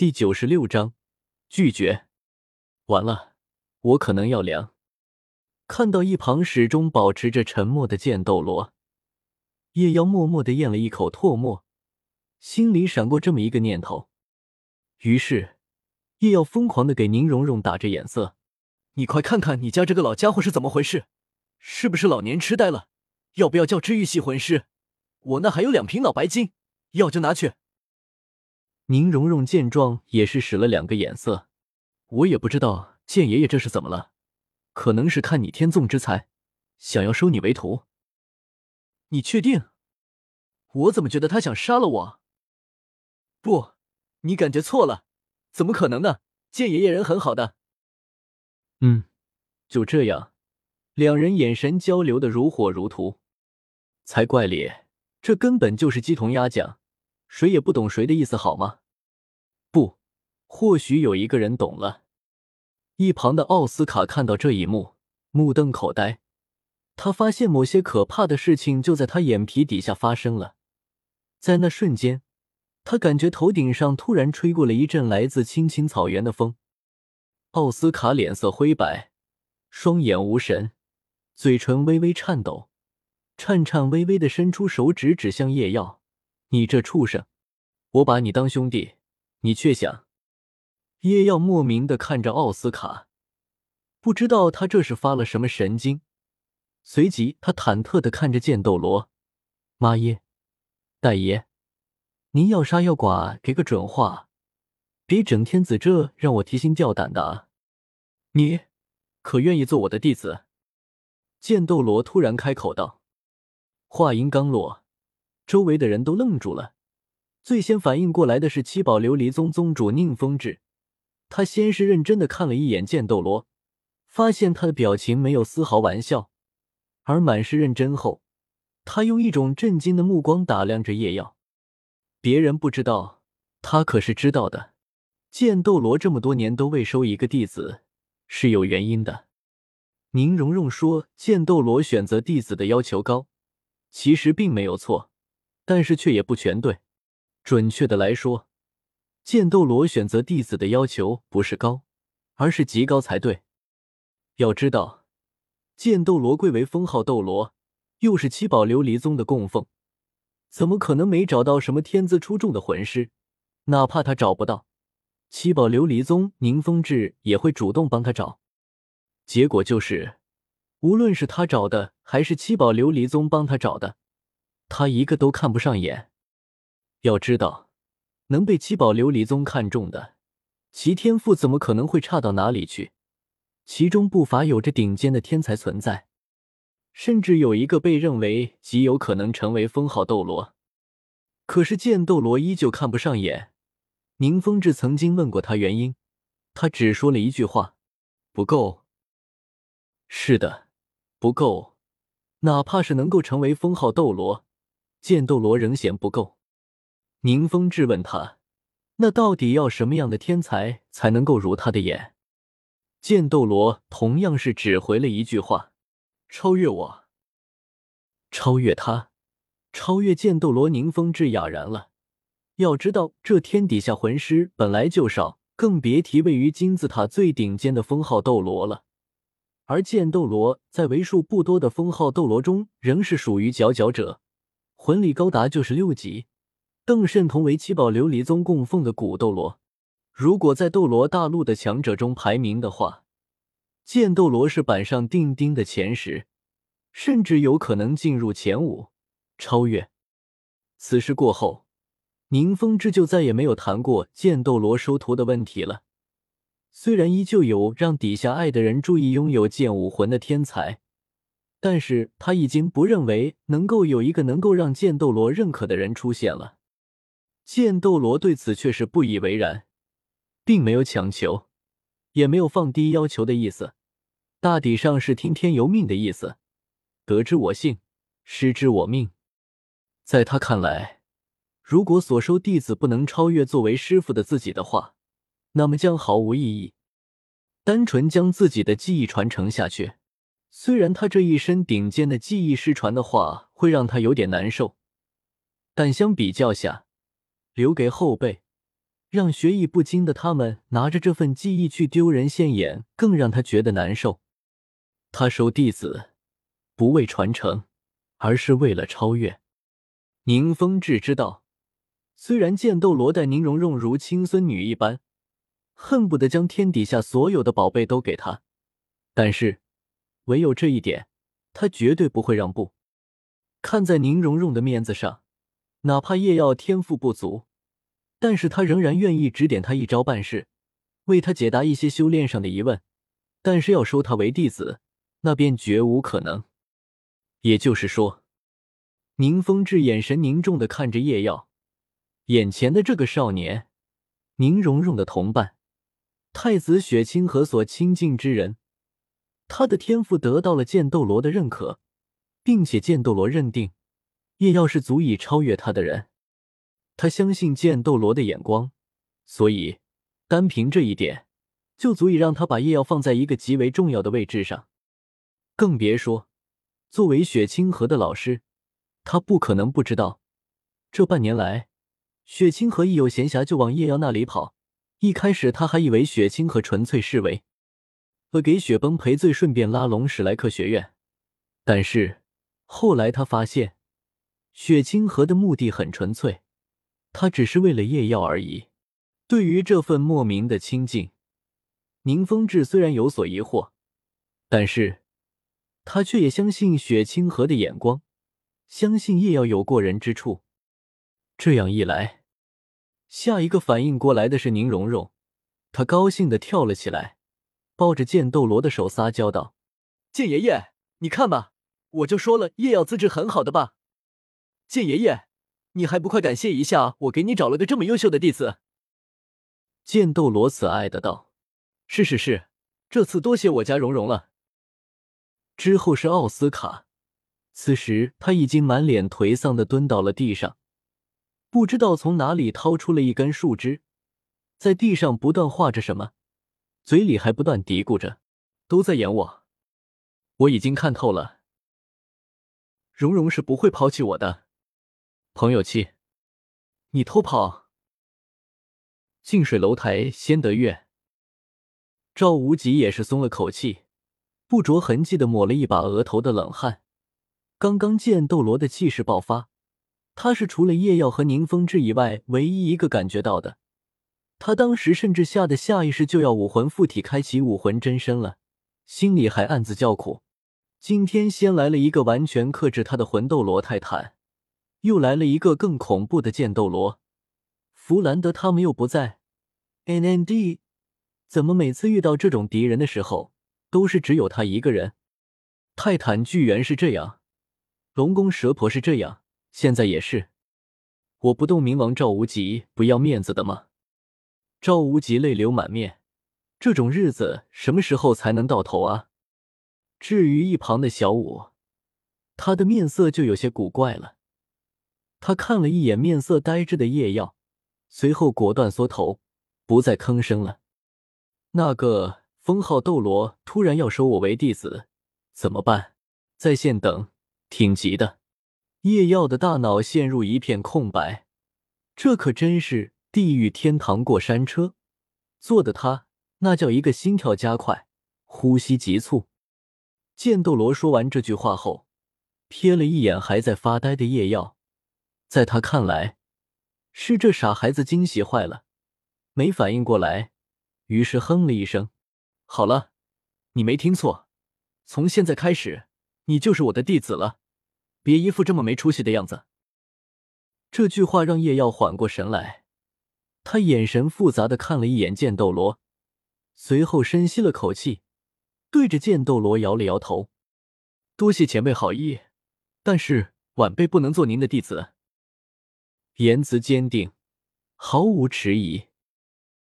第九十六章拒绝。完了，我可能要凉。看到一旁始终保持着沉默的剑斗罗，叶妖默默的咽了一口唾沫，心里闪过这么一个念头。于是，叶耀疯狂的给宁荣荣打着眼色：“你快看看你家这个老家伙是怎么回事？是不是老年痴呆了？要不要叫治愈系魂师？我那还有两瓶脑白金，要就拿去。”宁荣荣见状也是使了两个眼色，我也不知道剑爷爷这是怎么了，可能是看你天纵之才，想要收你为徒。你确定？我怎么觉得他想杀了我？不，你感觉错了，怎么可能呢？剑爷爷人很好的。嗯，就这样，两人眼神交流的如火如荼。才怪咧，这根本就是鸡同鸭讲。谁也不懂谁的意思，好吗？不，或许有一个人懂了。一旁的奥斯卡看到这一幕，目瞪口呆。他发现某些可怕的事情就在他眼皮底下发生了。在那瞬间，他感觉头顶上突然吹过了一阵来自青青草原的风。奥斯卡脸色灰白，双眼无神，嘴唇微微颤抖，颤颤巍巍的伸出手指指向夜耀。你这畜生！我把你当兄弟，你却想……叶耀莫名的看着奥斯卡，不知道他这是发了什么神经。随即，他忐忑的看着剑斗罗：“妈耶，大爷，您要杀要剐，给个准话，别整天子这让我提心吊胆的啊！你可愿意做我的弟子？”剑斗罗突然开口道，话音刚落。周围的人都愣住了，最先反应过来的是七宝琉璃宗宗主宁风致。他先是认真的看了一眼剑斗罗，发现他的表情没有丝毫玩笑，而满是认真后，他用一种震惊的目光打量着叶耀。别人不知道，他可是知道的。剑斗罗这么多年都未收一个弟子，是有原因的。宁荣荣说，剑斗罗选择弟子的要求高，其实并没有错。但是却也不全对，准确的来说，剑斗罗选择弟子的要求不是高，而是极高才对。要知道，剑斗罗贵为封号斗罗，又是七宝琉璃宗的供奉，怎么可能没找到什么天资出众的魂师？哪怕他找不到，七宝琉璃宗宁风致也会主动帮他找。结果就是，无论是他找的，还是七宝琉璃宗帮他找的。他一个都看不上眼。要知道，能被七宝琉璃宗看中的，其天赋怎么可能会差到哪里去？其中不乏有着顶尖的天才存在，甚至有一个被认为极有可能成为封号斗罗。可是剑斗罗依旧看不上眼。宁风致曾经问过他原因，他只说了一句话：“不够。”是的，不够。哪怕是能够成为封号斗罗。剑斗罗仍嫌不够，宁风致问他：“那到底要什么样的天才才能够如他的眼？”剑斗罗同样是只回了一句话：“超越我，超越他，超越剑斗罗。”宁风致哑然了。要知道，这天底下魂师本来就少，更别提位于金字塔最顶尖的封号斗罗了。而剑斗罗在为数不多的封号斗罗中，仍是属于佼佼者。魂力高达就是六级，更甚同为七宝琉璃宗供奉的古斗罗。如果在斗罗大陆的强者中排名的话，剑斗罗是板上钉钉的前十，甚至有可能进入前五，超越。此事过后，宁风致就再也没有谈过剑斗罗收徒的问题了。虽然依旧有让底下爱的人注意拥有剑武魂的天才。但是他已经不认为能够有一个能够让剑斗罗认可的人出现了。剑斗罗对此却是不以为然，并没有强求，也没有放低要求的意思，大抵上是听天由命的意思。得之我幸，失之我命。在他看来，如果所收弟子不能超越作为师傅的自己的话，那么将毫无意义。单纯将自己的记忆传承下去。虽然他这一身顶尖的技艺失传的话，会让他有点难受，但相比较下，留给后辈，让学艺不精的他们拿着这份技艺去丢人现眼，更让他觉得难受。他收弟子，不为传承，而是为了超越。宁风致知道，虽然剑斗罗待宁荣荣如亲孙女一般，恨不得将天底下所有的宝贝都给他，但是唯有这一点，他绝对不会让步。看在宁荣荣的面子上，哪怕叶耀天赋不足。但是他仍然愿意指点他一招半式，为他解答一些修炼上的疑问。但是要收他为弟子，那便绝无可能。也就是说，宁风致眼神凝重的看着叶耀，眼前的这个少年，宁荣荣的同伴，太子雪清河所亲近之人，他的天赋得到了剑斗罗的认可，并且剑斗罗认定叶耀是足以超越他的人。他相信剑斗罗的眼光，所以单凭这一点，就足以让他把叶耀放在一个极为重要的位置上。更别说，作为雪清河的老师，他不可能不知道，这半年来，雪清河一有闲暇就往叶耀那里跑。一开始他还以为雪清河纯粹是为了给雪崩赔罪，顺便拉拢史莱克学院。但是后来他发现，雪清河的目的很纯粹。他只是为了叶耀而已。对于这份莫名的亲近，宁风致虽然有所疑惑，但是他却也相信雪清河的眼光，相信叶耀有过人之处。这样一来，下一个反应过来的是宁荣荣，他高兴的跳了起来，抱着剑斗罗的手撒娇道：“剑爷爷，你看吧，我就说了，叶耀资质很好的吧，剑爷爷。”你还不快感谢一下我，给你找了个这么优秀的弟子。剑斗罗慈爱的道：“是是是，这次多谢我家蓉蓉了。”之后是奥斯卡，此时他已经满脸颓丧的蹲到了地上，不知道从哪里掏出了一根树枝，在地上不断画着什么，嘴里还不断嘀咕着：“都在演我，我已经看透了，蓉蓉是不会抛弃我的。”朋友气，你偷跑。近水楼台先得月。赵无极也是松了口气，不着痕迹的抹了一把额头的冷汗。刚刚剑斗罗的气势爆发，他是除了叶耀和宁风致以外唯一一个感觉到的。他当时甚至吓得下意识就要武魂附体，开启武魂真身了，心里还暗自叫苦。今天先来了一个完全克制他的魂斗罗泰坦。又来了一个更恐怖的剑斗罗，弗兰德他们又不在。N N D，怎么每次遇到这种敌人的时候，都是只有他一个人？泰坦巨猿是这样，龙宫蛇婆是这样，现在也是。我不动明王赵无极不要面子的吗？赵无极泪流满面，这种日子什么时候才能到头啊？至于一旁的小舞，他的面色就有些古怪了。他看了一眼面色呆滞的叶耀，随后果断缩头，不再吭声了。那个封号斗罗突然要收我为弟子，怎么办？在线等，挺急的。叶耀的大脑陷入一片空白，这可真是地狱天堂过山车，坐的他那叫一个心跳加快，呼吸急促。剑斗罗说完这句话后，瞥了一眼还在发呆的叶耀。在他看来，是这傻孩子惊喜坏了，没反应过来，于是哼了一声：“好了，你没听错，从现在开始，你就是我的弟子了，别一副这么没出息的样子。”这句话让叶耀缓过神来，他眼神复杂的看了一眼剑斗罗，随后深吸了口气，对着剑斗罗摇了摇头：“多谢前辈好意，但是晚辈不能做您的弟子。”言辞坚定，毫无迟疑。